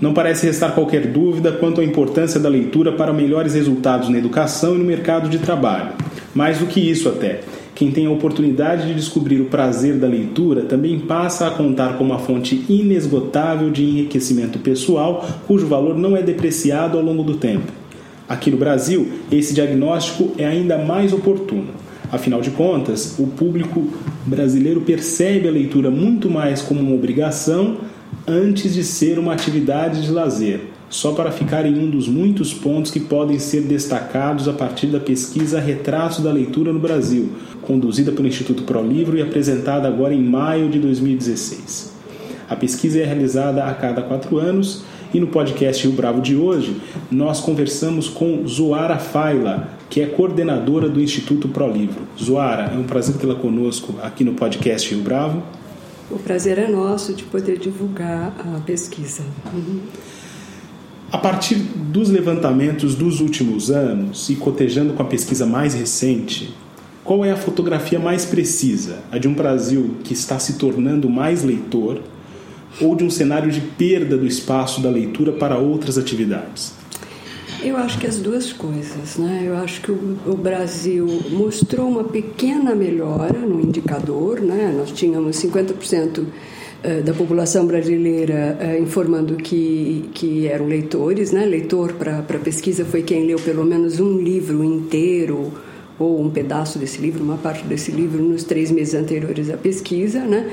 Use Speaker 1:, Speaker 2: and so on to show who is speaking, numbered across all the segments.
Speaker 1: Não parece restar qualquer dúvida quanto à importância da leitura para melhores resultados na educação e no mercado de trabalho. Mais do que isso, até. Quem tem a oportunidade de descobrir o prazer da leitura também passa a contar com uma fonte inesgotável de enriquecimento pessoal, cujo valor não é depreciado ao longo do tempo. Aqui no Brasil, esse diagnóstico é ainda mais oportuno. Afinal de contas, o público brasileiro percebe a leitura muito mais como uma obrigação antes de ser uma atividade de lazer, só para ficar em um dos muitos pontos que podem ser destacados a partir da pesquisa Retratos da Leitura no Brasil, conduzida pelo Instituto ProLivro e apresentada agora em maio de 2016. A pesquisa é realizada a cada quatro anos e no podcast Rio Bravo de hoje nós conversamos com Zoara Faila, que é coordenadora do Instituto ProLivro. Zoara, é um prazer tê-la conosco aqui no podcast Rio Bravo.
Speaker 2: O prazer é nosso de poder divulgar a pesquisa. Uhum.
Speaker 1: A partir dos levantamentos dos últimos anos e cotejando com a pesquisa mais recente, qual é a fotografia mais precisa? A de um Brasil que está se tornando mais leitor ou de um cenário de perda do espaço da leitura para outras atividades?
Speaker 2: Eu acho que as duas coisas, né? Eu acho que o, o, Brasil mostrou uma pequena melhora no indicador, né? Nós tínhamos 50% eh, da população brasileira eh, informando que, que eram leitores, né? Leitor para pesquisa foi quem leu pelo menos um livro inteiro ou um pedaço desse livro, uma parte desse livro nos três meses anteriores à pesquisa, né?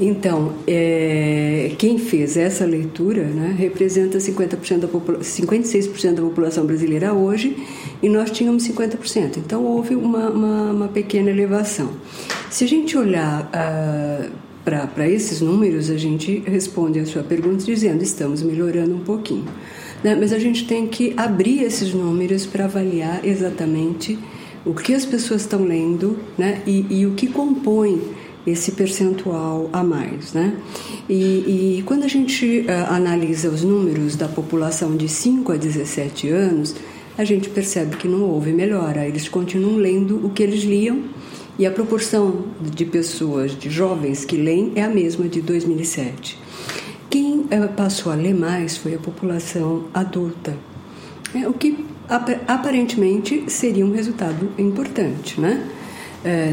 Speaker 2: Então, é, quem fez essa leitura né, representa 50% da 56% da população brasileira hoje e nós tínhamos 50%. Então, houve uma, uma, uma pequena elevação. Se a gente olhar uh, para esses números, a gente responde a sua pergunta dizendo estamos melhorando um pouquinho. Né? Mas a gente tem que abrir esses números para avaliar exatamente o que as pessoas estão lendo né? e, e o que compõe esse percentual a mais. Né? E, e quando a gente uh, analisa os números da população de 5 a 17 anos, a gente percebe que não houve melhora. Eles continuam lendo o que eles liam e a proporção de pessoas, de jovens que leem, é a mesma de 2007. Quem uh, passou a ler mais foi a população adulta, é, o que aparentemente seria um resultado importante, né?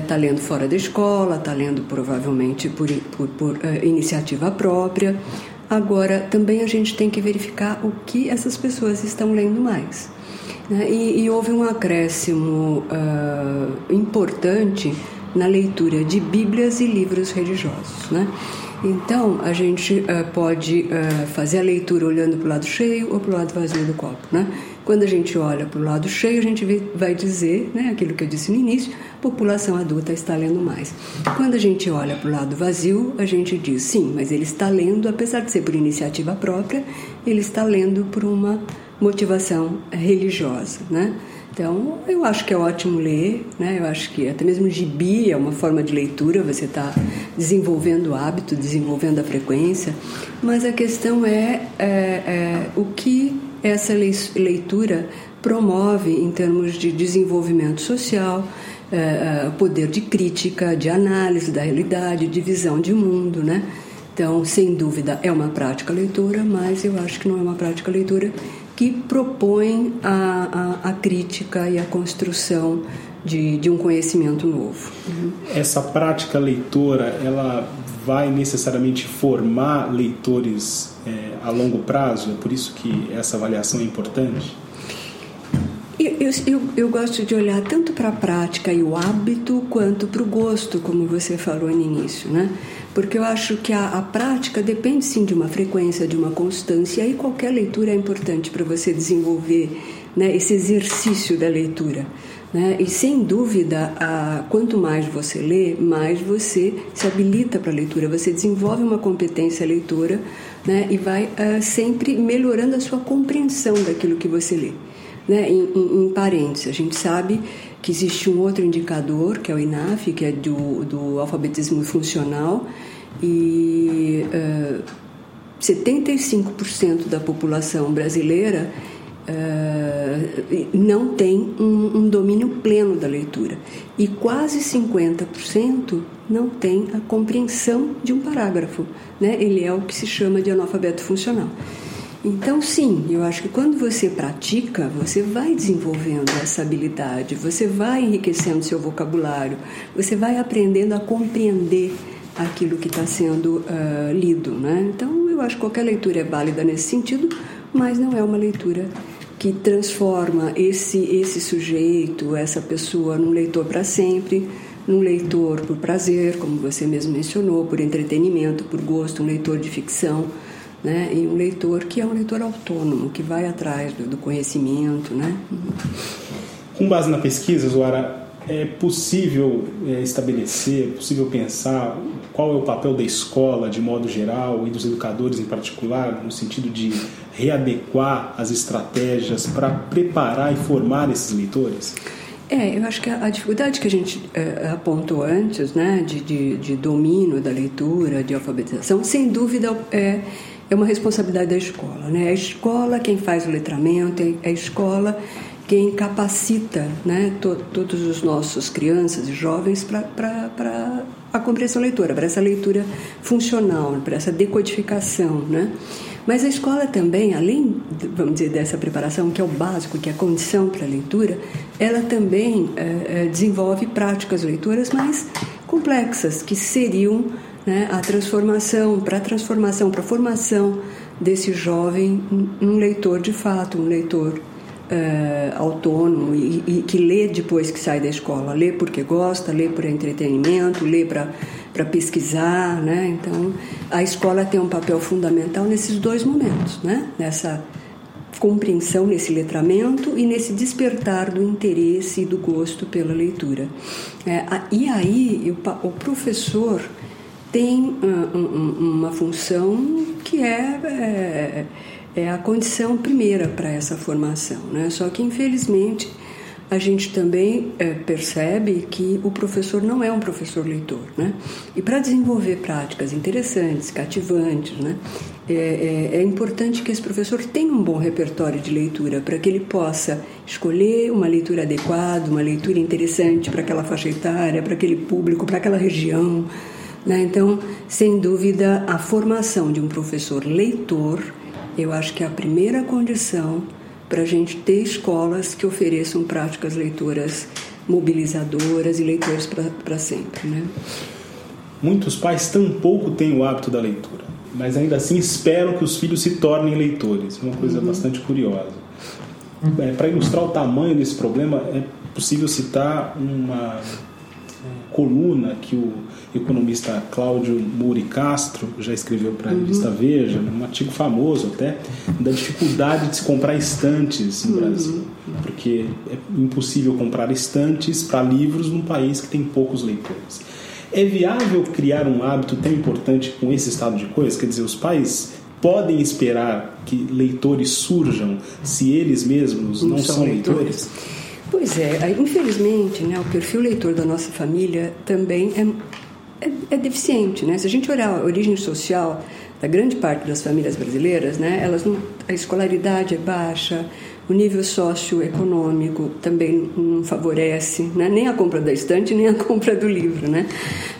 Speaker 2: está é, lendo fora da escola, está lendo provavelmente por, por, por é, iniciativa própria. Agora, também a gente tem que verificar o que essas pessoas estão lendo mais. Né? E, e, houve um acréscimo uh, importante na leitura de Bíblias e livros religiosos. Né? Então, a gente uh, pode uh, fazer a leitura olhando para o lado cheio ou para o lado vazio do copo. Né? Quando a gente olha para o lado cheio, a gente vai dizer, né, aquilo que eu disse no início, população adulta está lendo mais. Quando a gente olha para o lado vazio, a gente diz, sim, mas ele está lendo, apesar de ser por iniciativa própria, ele está lendo por uma motivação religiosa, né? Então, eu acho que é ótimo ler, né? Eu acho que até mesmo gibi é uma forma de leitura, você está desenvolvendo o hábito, desenvolvendo a frequência, mas a questão é, é, é o que essa leitura promove em termos de desenvolvimento social, é, é, poder de crítica, de análise da realidade, de visão de mundo, né? Então, sem dúvida, é uma prática leitura, mas eu acho que não é uma prática leitura que propõe a, a, a crítica e a construção de, de, um conhecimento novo.
Speaker 1: Uhum. Essa prática leitora, ela vai necessariamente formar leitores é, a longo prazo? É por isso que essa avaliação é importante?
Speaker 2: Eu, eu, eu gosto de olhar tanto para a prática e o hábito quanto para o gosto, como você falou no início, né? Porque eu acho que a, a prática depende sim de uma frequência, de uma constância, e aí qualquer leitura é importante para você desenvolver né, esse exercício da leitura. Né? E sem dúvida, a, quanto mais você lê, mais você se habilita para a leitura, você desenvolve uma competência leitora né? e vai uh, sempre melhorando a sua compreensão daquilo que você lê. né, em, em, em parênteses. A gente sabe que existe um outro indicador, que é o INAF, que é do, do alfabetismo funcional, e uh, 75% da população brasileira uh, não tem um, um, domínio pleno da leitura e quase 50% não tem a compreensão de um parágrafo. Né? Ele é o que se chama de analfabeto funcional. Então, sim, eu acho que quando você pratica, você vai desenvolvendo essa habilidade, você vai enriquecendo seu vocabulário, você vai aprendendo a compreender aquilo que está sendo uh, lido. Né? Então, eu acho que qualquer leitura é válida nesse sentido, mas não é uma leitura que transforma esse, esse sujeito, essa pessoa, num leitor para sempre, num leitor por prazer, como você mesmo mencionou, por entretenimento, por gosto, um leitor de ficção. Né? E um leitor que é um leitor autônomo, que vai atrás do, do conhecimento. Né?
Speaker 1: Com base na pesquisa, Zoara, é possível é, estabelecer, é possível pensar qual é o papel da escola de modo geral e dos educadores em particular, no sentido de readequar as estratégias para preparar e formar esses leitores?
Speaker 2: É, eu acho que a, dificuldade que a gente é, apontou antes, né, de, de, de, domínio da leitura, de alfabetização, sem dúvida é, é uma responsabilidade da escola. Né? A escola quem faz o letramento, é a escola quem capacita né, to, todos os nossos crianças e jovens para a compreensão leitora, para essa leitura funcional, para essa decodificação. Né? Mas a escola também, além, vamos dizer, dessa preparação, que é o básico, que é a condição para a leitura, ela também é, desenvolve práticas leitoras mais complexas, que seriam né, a transformação, para a transformação, para a formação desse jovem um leitor de fato, um leitor uh, autônomo e, e, que lê depois que sai da escola. Lê porque gosta, lê por entretenimento, lê para pesquisar. Né? Então, a escola tem um papel fundamental nesses dois momentos, né? nessa compreensão, nesse letramento e nesse despertar do interesse e do gosto pela leitura. É, e aí, o, o professor tem um, uma função que é, é é a condição primeira para essa formação. Né? Só que, infelizmente, a gente também é, percebe que o professor não é um professor leitor. Né? E para desenvolver práticas interessantes, cativantes, né? É, é, é, importante que esse professor tenha um bom repertório de leitura para que ele possa escolher uma leitura adequada, uma leitura interessante para aquela faixa etária, para aquele público, para aquela região. Né? Então, sem dúvida, a formação de um professor leitor eu acho que é a primeira condição para a gente ter escolas que ofereçam práticas leitoras mobilizadoras e leitores para sempre. Né?
Speaker 1: Muitos pais tampouco têm o hábito da leitura, mas ainda assim esperam que os filhos se tornem leitores. Uma coisa uhum. bastante curiosa. É, para ilustrar o tamanho desse problema, é possível citar uma coluna que o economista Cláudio Muri Castro já escreveu para a revista uhum. Veja, um artigo famoso até, da dificuldade de se comprar estantes no uhum. Brasil. Porque é impossível comprar estantes para livros num país que tem poucos leitores. É viável criar um hábito tão importante com esse estado de coisas? Quer dizer, os pais podem esperar que leitores surjam se eles mesmos não, não são, são leitores? leitores?
Speaker 2: Pois é, infelizmente, né, o perfil leitor da nossa família também é, é, é, deficiente. Né? Se a gente olhar a origem social da grande parte das famílias brasileiras, né, elas não, a escolaridade é baixa, o nível socioeconômico também não favorece, né? nem a compra da estante, nem a compra do livro. Né?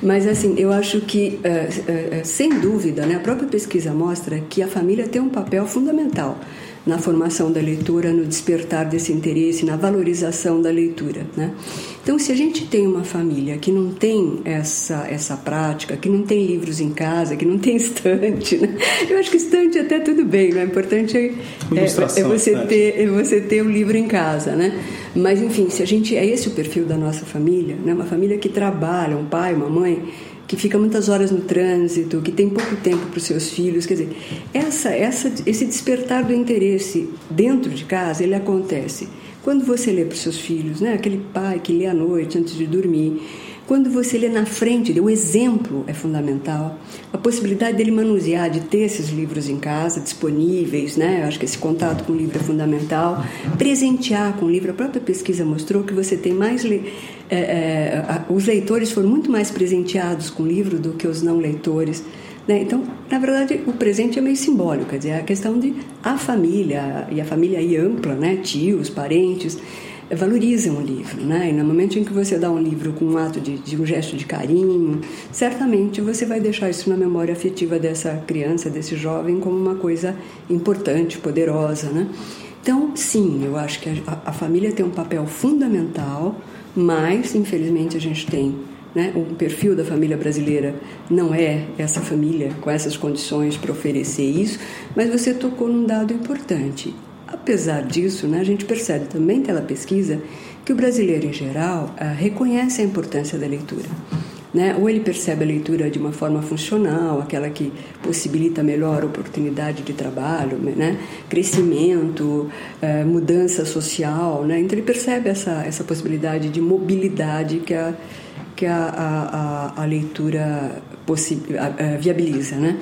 Speaker 2: Mas, assim, eu acho que, uh, uh, sem dúvida, né, a própria pesquisa mostra que a família tem um papel fundamental na formação da leitura, no despertar desse interesse, na valorização da leitura. Né? Então, se a gente tem uma família que não tem essa, essa prática, que não tem livros em casa, que não tem estante, né? eu acho que estante até tudo bem, né? o importante é, é, é você, ter, é você ter o um livro em casa. Né? Mas, enfim, se a gente é esse o perfil da nossa família, né? uma família que trabalha, um pai, uma mãe que fica muitas horas no trânsito, que tem pouco tempo para os seus filhos. Quer dizer, essa, essa, esse despertar do interesse dentro de casa, ele acontece quando você lê para os seus filhos, né? aquele pai que lê à noite antes de dormir, Quando você lê na frente, o exemplo é fundamental. A possibilidade dele manusear, de ter esses livros em casa disponíveis, né? Eu acho que esse contato com o livro é fundamental. Presentear com o livro, a própria pesquisa mostrou que você tem mais. Le... É, é, os leitores foram muito mais presenteados com o livro do que os não leitores. Né? Então, na verdade, o presente é meio simbólico, quer dizer, é a questão de a família, e a família aí ampla, né? tios, parentes valorizam o livro, né? E no momento em que você dá um livro com um ato de, de, um gesto de carinho, certamente você vai deixar isso na memória afetiva dessa criança, desse jovem, como uma coisa importante, poderosa, né? Então, sim, eu acho que a, a família tem um papel fundamental, mas infelizmente a gente tem né? O perfil da família brasileira não é essa família com essas condições para oferecer isso, mas você tocou num dado importante. Apesar disso, né, a gente percebe também pela pesquisa que o brasileiro em geral ah, reconhece a importância da leitura. Né? Ou ele percebe a leitura de uma forma funcional, aquela que possibilita melhor oportunidade de trabalho, né? crescimento, eh, mudança social. Né? Então ele percebe essa, essa possibilidade de mobilidade que a, que a, a, a leitura viabiliza, né?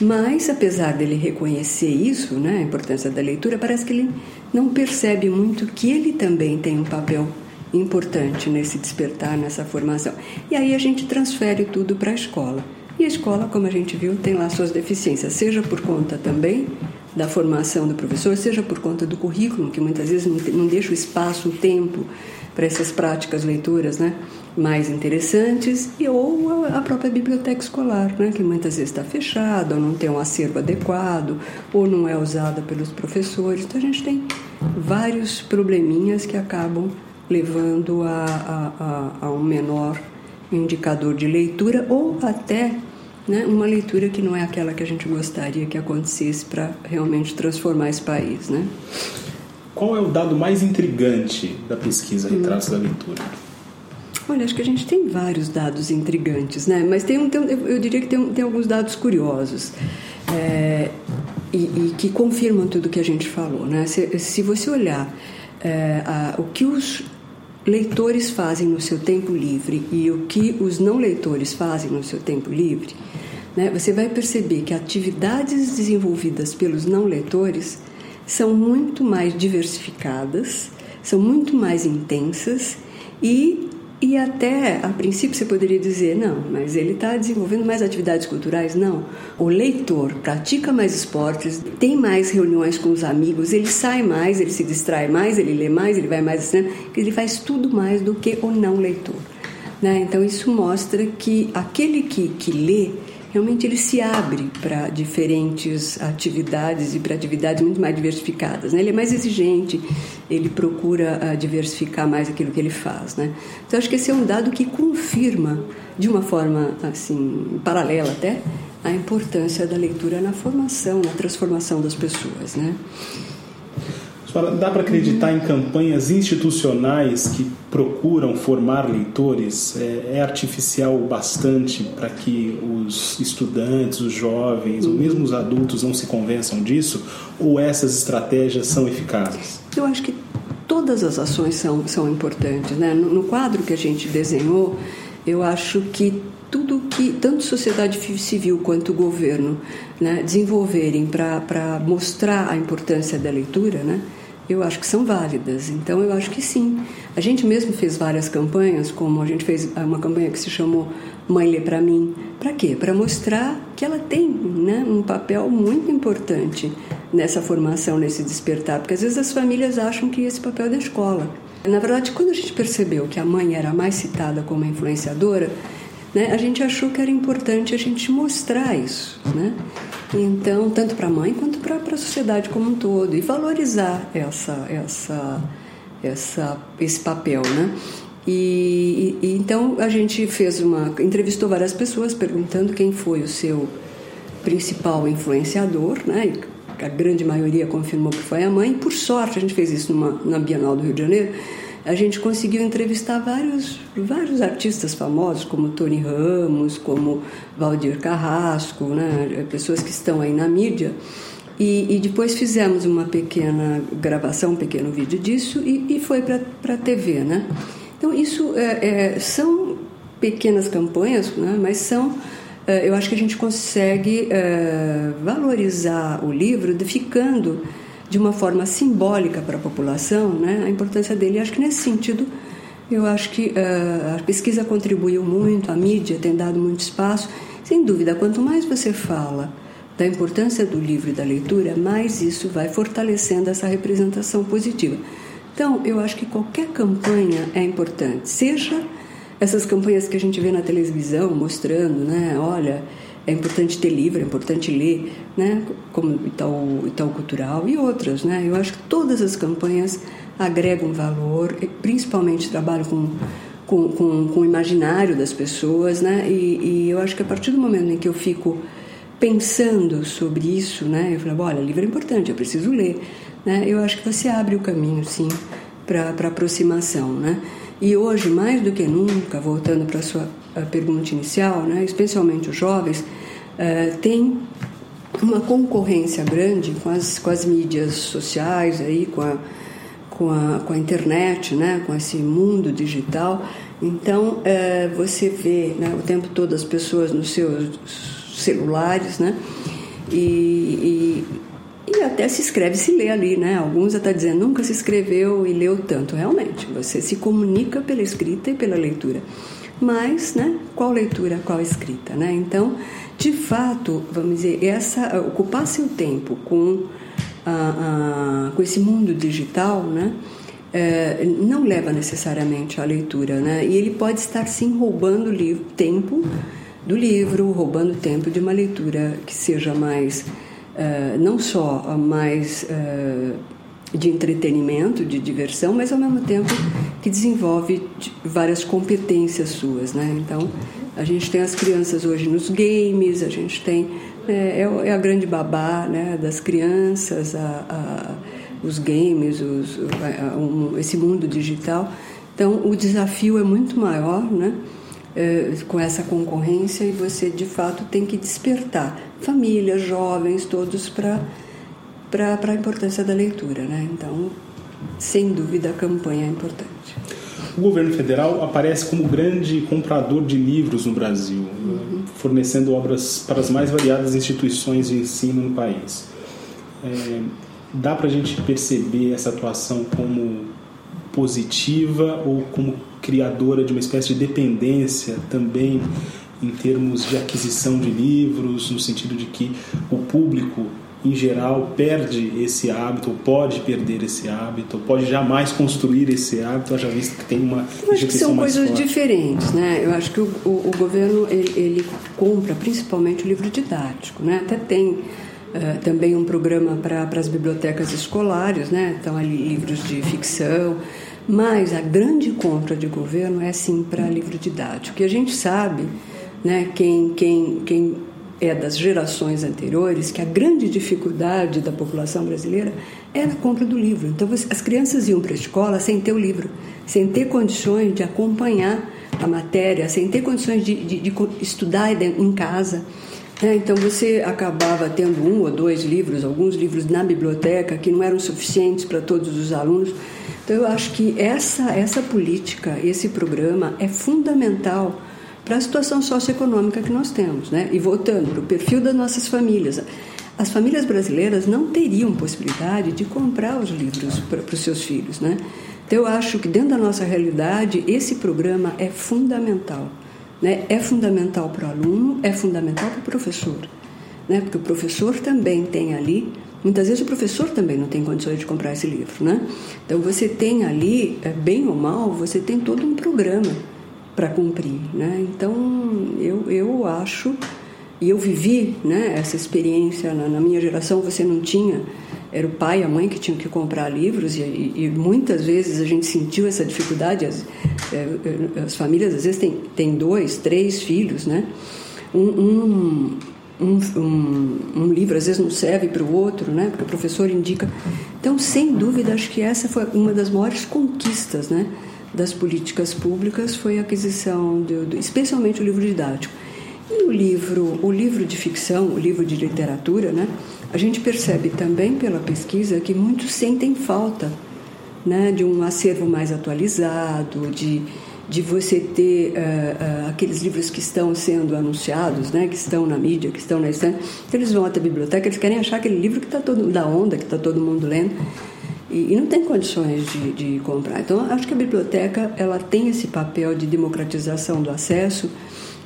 Speaker 2: Mas, apesar dele reconhecer isso, né, a importância da leitura, parece que ele não percebe muito que ele também tem um papel importante nesse despertar, nessa formação. E aí a gente transfere tudo para a escola. E a escola, como a gente viu, tem lá suas deficiências, seja por conta também da formação do professor, seja por conta do currículo, que muitas vezes não deixa o espaço, o tempo para essas práticas leituras, né? Mais interessantes e ou a própria biblioteca escolar, né, que muitas vezes está fechada, ou não tem um acervo adequado, ou não é usada pelos professores. Então a gente tem vários probleminhas que acabam levando a, a, a, a um menor indicador de leitura ou até né, uma leitura que não é aquela que a gente gostaria que acontecesse para realmente transformar esse país. Né?
Speaker 1: Qual é o dado mais intrigante da pesquisa Retratos hum. da Leitura?
Speaker 2: Olha, acho que a gente tem vários dados intrigantes, né? Mas tem, um, tem eu diria que tem, tem alguns dados curiosos é, e, e, que confirmam tudo que a gente falou, né? Se, se você olhar é, a, o que os leitores fazem no seu tempo livre e o que os não leitores fazem no seu tempo livre, né? Você vai perceber que atividades desenvolvidas pelos não leitores são muito mais diversificadas, são muito mais intensas e e até, a princípio, você poderia dizer, não, mas ele está desenvolvendo mais atividades culturais? Não. O leitor pratica mais esportes, tem mais reuniões com os amigos, ele sai mais, ele se distrai mais, ele lê mais, ele vai mais estudando, ele faz tudo mais do que o não leitor. Né? Então, isso mostra que aquele que, que lê, realmente ele se abre para diferentes atividades e para atividades muito mais diversificadas. Né? Ele é mais exigente, ele procura uh, diversificar mais aquilo que ele faz. Né? Então, acho que esse é um dado que confirma, de uma forma assim paralela até, a importância da leitura na formação, na transformação das pessoas. Né?
Speaker 1: Dá para acreditar em campanhas institucionais que procuram formar leitores? É, é artificial bastante para que os estudantes, os jovens, ou mesmo os adultos não se convençam disso? Ou essas estratégias são eficazes?
Speaker 2: Eu acho que todas as ações são, são importantes. Né? No, no quadro que a gente desenhou, eu acho que tudo que tanto sociedade civil quanto o governo né, desenvolverem para mostrar a importância da leitura, né, eu acho que são válidas. Então, eu acho que sim. A gente mesmo fez várias campanhas, como a gente fez uma campanha que se chamou Mãe Lê Para Mim. Para quê? Para mostrar que ela tem né, um papel muito importante nessa formação, nesse despertar. Porque às vezes as famílias acham que esse papel é da escola. Na verdade, quando a gente percebeu que a mãe era mais citada como influenciadora, né, a gente achou que era importante a gente mostrar isso, né? Então, tanto para a mãe quanto para a sociedade como um todo e valorizar essa, essa, essa, esse papel, né? E, e, então a gente fez uma entrevistou várias pessoas perguntando quem foi o seu principal influenciador, né? A grande maioria confirmou que foi a mãe. Por sorte, a gente fez isso numa, na Bienal do Rio de Janeiro a gente conseguiu entrevistar vários, vários artistas famosos, como Tony Ramos, como Valdir Carrasco, né? pessoas que estão aí na mídia. E, e depois fizemos uma pequena gravação, um pequeno vídeo disso e, e foi para a TV. Né? Então, isso é, é, são pequenas campanhas, né? mas são eh, eu acho que a gente consegue uh, valorizar o livro ficando de uma forma simbólica para a população né, a importância dele. Acho que nesse sentido, eu acho que uh, a pesquisa contribuiu muito, a mídia tem dado muito espaço. Sem dúvida, quanto mais você fala da importância do livro e da leitura, mais isso vai fortalecendo essa representação positiva. Então, eu acho que qualquer campanha é importante, seja essas campanhas que a gente vê na televisão mostrando, né? Olha, é importante ter livro, é importante ler, né? Como Itaú, Itaú Cultural e outras, né? Eu acho que todas as campanhas agregam valor, principalmente trabalham com com, com, com, o imaginário das pessoas, né? E, e, eu acho que a partir do momento em que eu fico pensando sobre isso, né? Eu falo, olha, livro é importante, eu preciso ler, né? Eu acho que você abre o caminho, sim, para aproximação, né? E hoje, mais do que nunca, voltando para a sua pergunta inicial, né, especialmente os jovens, uh, têm uma concorrência grande com as, com as mídias sociais, aí, com, a, com, a, com a internet, né, com esse mundo digital. Então, uh, você vê né, o tempo todo as pessoas nos seus celulares, né? E, e e até se escreve, se lê ali, né? Alguns até dizendo, nunca se escreveu e leu tanto. Realmente, você se comunica pela escrita e pela leitura. Mas, né? Qual leitura, qual escrita, né? Então, de fato, vamos dizer, essa, ocupar seu tempo com, com esse mundo digital, né? É, não leva necessariamente à leitura, né? E ele pode estar sim roubando livro, tempo do livro, roubando tempo de uma leitura que seja mais eh, não só mais uh, de entretenimento, de diversão, mas ao mesmo tempo que desenvolve várias competências suas, né? Então, a gente tem as crianças hoje nos games, a gente tem é, é a grande babá, né, das crianças, a, a, os games, os, a, um, esse mundo digital. Então, o desafio é muito maior, né? É, com essa concorrência e você de fato tem que despertar famílias, jovens, todos para para a importância da leitura, né? Então, sem dúvida, a campanha é importante.
Speaker 1: O governo federal aparece como grande comprador de livros no Brasil, uhum. fornecendo obras para as mais variadas instituições de ensino no país. É, dá para a gente perceber essa atuação como positiva ou como criadora de uma espécie de dependência também em termos de aquisição de livros, no sentido de que o público em geral perde esse hábito, ou pode perder esse hábito, ou pode jamais construir esse hábito, já visto que tem uma
Speaker 2: Eu acho que são coisas forte. diferentes, né? Eu acho que o, o, o governo ele, ele, compra principalmente o livro didático, né? Até tem uh, também um programa para as bibliotecas escolares, né? Então ali livros de ficção, mas a grande compra de governo é sim para livro didático. Que a gente sabe, né, quem, quem, quem é das gerações anteriores, que a grande dificuldade da população brasileira era a compra do livro. Então as crianças iam para a escola sem ter o livro, sem ter condições de acompanhar a matéria, sem ter condições de, de, de estudar em casa. É, então você acabava tendo um ou dois livros, alguns livros na biblioteca que não eram suficientes para todos os alunos. Então eu acho que essa essa política, esse programa é fundamental para a situação socioeconômica que nós temos, né? E voltando para o perfil das nossas famílias, as famílias brasileiras não teriam possibilidade de comprar os livros para, os seus filhos, né? Então eu acho que dentro da nossa realidade esse programa é fundamental. Né? É fundamental para o aluno, é fundamental para o professor, né? porque o professor também tem ali. Muitas vezes o professor também não tem condições de comprar esse livro, né? Então você tem ali, é, bem ou mal, você tem todo um programa para cumprir, né? Então eu, eu acho e eu vivi, né, essa experiência na, na minha geração. Você não tinha era o pai e a mãe que tinham que comprar livros e, e, e muitas vezes a gente sentiu essa dificuldade. As, é, é, as famílias às vezes têm, têm dois, três filhos, né? Um, um, um, um, livro às vezes não serve para o outro, né? Porque o professor indica. Então, sem dúvida, acho que essa foi uma das maiores conquistas, né? Das políticas públicas foi a aquisição, de, especialmente o livro didático. E o livro, o livro de ficção, o livro de literatura, né? A gente percebe também pela pesquisa que muitos sentem falta né, de um acervo mais atualizado, de, de você ter uh, uh, aqueles livros que estão sendo anunciados, né, que estão na mídia, que estão na estante, eles vão até a biblioteca, eles querem achar aquele livro que está todo da onda, que está todo mundo lendo, e, e não tem condições de, de, comprar. Então, acho que a biblioteca ela tem esse papel de democratização do acesso,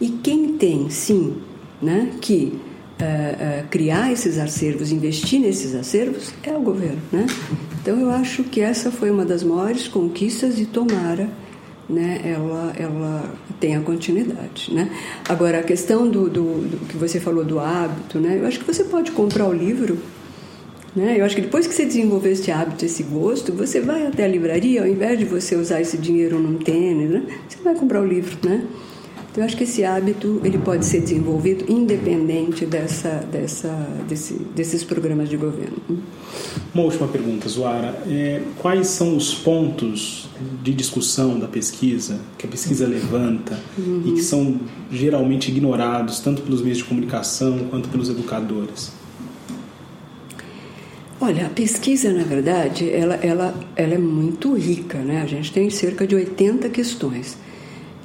Speaker 2: e quem tem, sim, né, que uh, criar esses acervos, investir nesses acervos, é o governo, né? Então, eu acho que essa foi uma das maiores conquistas e tomara né, ela, ela tem a continuidade. Né? Agora, a questão do, do, do, que você falou do hábito, né, eu acho que você pode comprar o livro. Né? Eu acho que depois que você desenvolver esse hábito, esse gosto, você vai até a livraria, ao invés de você usar esse dinheiro num tênis, né, você vai comprar o livro. Né? Então, eu acho que esse hábito ele pode ser desenvolvido independente dessa, dessa, desse, desses programas de governo.
Speaker 1: Uma última pergunta, Zoara. É, quais são os pontos de discussão da pesquisa que a pesquisa levanta uhum. e que são geralmente ignorados tanto pelos meios de comunicação quanto pelos educadores?
Speaker 2: Olha, a pesquisa, na verdade, ela, ela, ela é muito rica, né? A gente tem cerca de 80 questões.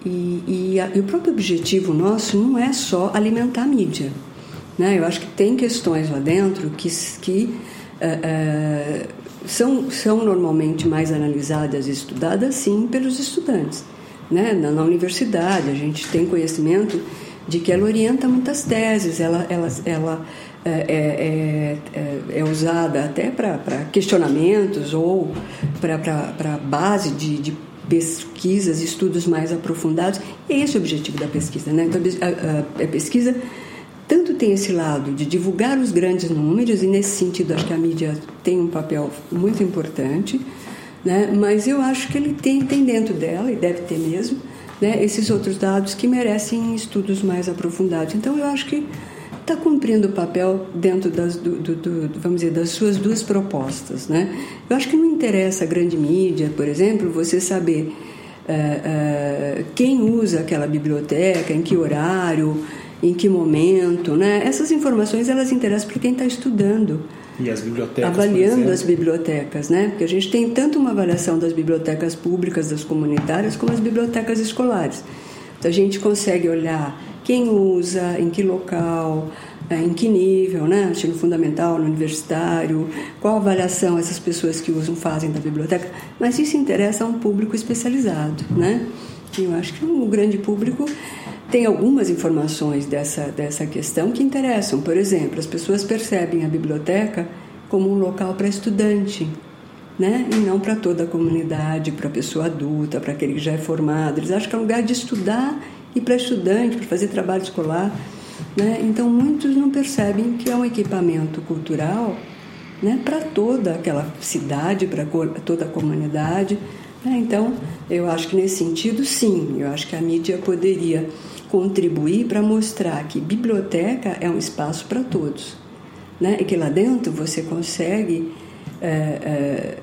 Speaker 2: E, e, a, e, o próprio objetivo nosso não é só alimentar a mídia. Né? Eu acho que tem questões lá dentro que, que uh, uh, são, são normalmente mais analisadas e estudadas, sim, pelos estudantes. Né? Na, na, universidade, a gente tem conhecimento de que ela orienta muitas teses, ela, ela, ela é, é, é, é usada até para questionamentos ou para base de, de pesquisas, estudos mais aprofundados. E é esse o objetivo da pesquisa. Né? Então, a, a, a, pesquisa tanto tem esse lado de divulgar os grandes números, e nesse sentido acho que a mídia tem um papel muito importante, né? mas eu acho que ele tem, tem dentro dela, e deve ter mesmo, né? esses outros dados que merecem estudos mais aprofundados. Então eu acho que está cumprindo o papel dentro das, do, do, do, vamos dizer, das suas duas propostas. Né? Eu acho que não interessa a grande mídia, por exemplo, você saber uh, uh, quem usa aquela biblioteca, em que horário, em que momento. Né? Essas informações elas interessam para quem está estudando.
Speaker 1: E as bibliotecas.
Speaker 2: Avaliando as bibliotecas, né? Porque a gente tem tanto uma avaliação das bibliotecas públicas, das comunitárias, como as bibliotecas escolares. Então a gente consegue olhar quem usa, em que local, é, em que nível, né? Ensino fundamental, no universitário, qual avaliação essas pessoas que usam fazem da biblioteca. Mas isso interessa a um público especializado, né? Eu acho que o grande público tem algumas informações dessa, dessa questão que interessam. Por exemplo, as pessoas percebem a biblioteca como um local para estudante, né? E não para toda a comunidade, para a pessoa adulta, para aquele que já é formado. Eles acham que é um lugar de estudar e para estudante, para fazer trabalho escolar. Né? Então, muitos não percebem que é um equipamento cultural né, para toda aquela cidade, para toda a comunidade. Né? Então, eu acho que nesse sentido, sim, eu acho que a mídia poderia contribuir para mostrar que biblioteca é um espaço para todos. Né? E que lá dentro você consegue é, é,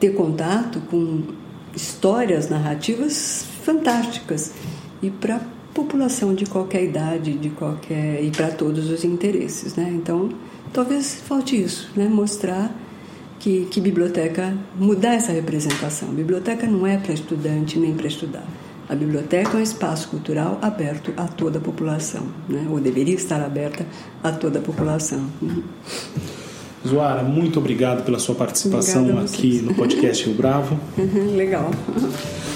Speaker 2: ter contato com histórias narrativas fantásticas e para população de qualquer idade, de qualquer e para todos os interesses, né? Então, talvez falte isso, né? Mostrar que, que biblioteca mudar essa representação. A biblioteca não é para estudante nem para estudar. A biblioteca é um espaço cultural aberto a toda a população, né? ou deveria estar aberta a toda a população. Uhum.
Speaker 1: Zoara, muito obrigado pela sua participação aqui no podcast Rio Bravo.
Speaker 2: Legal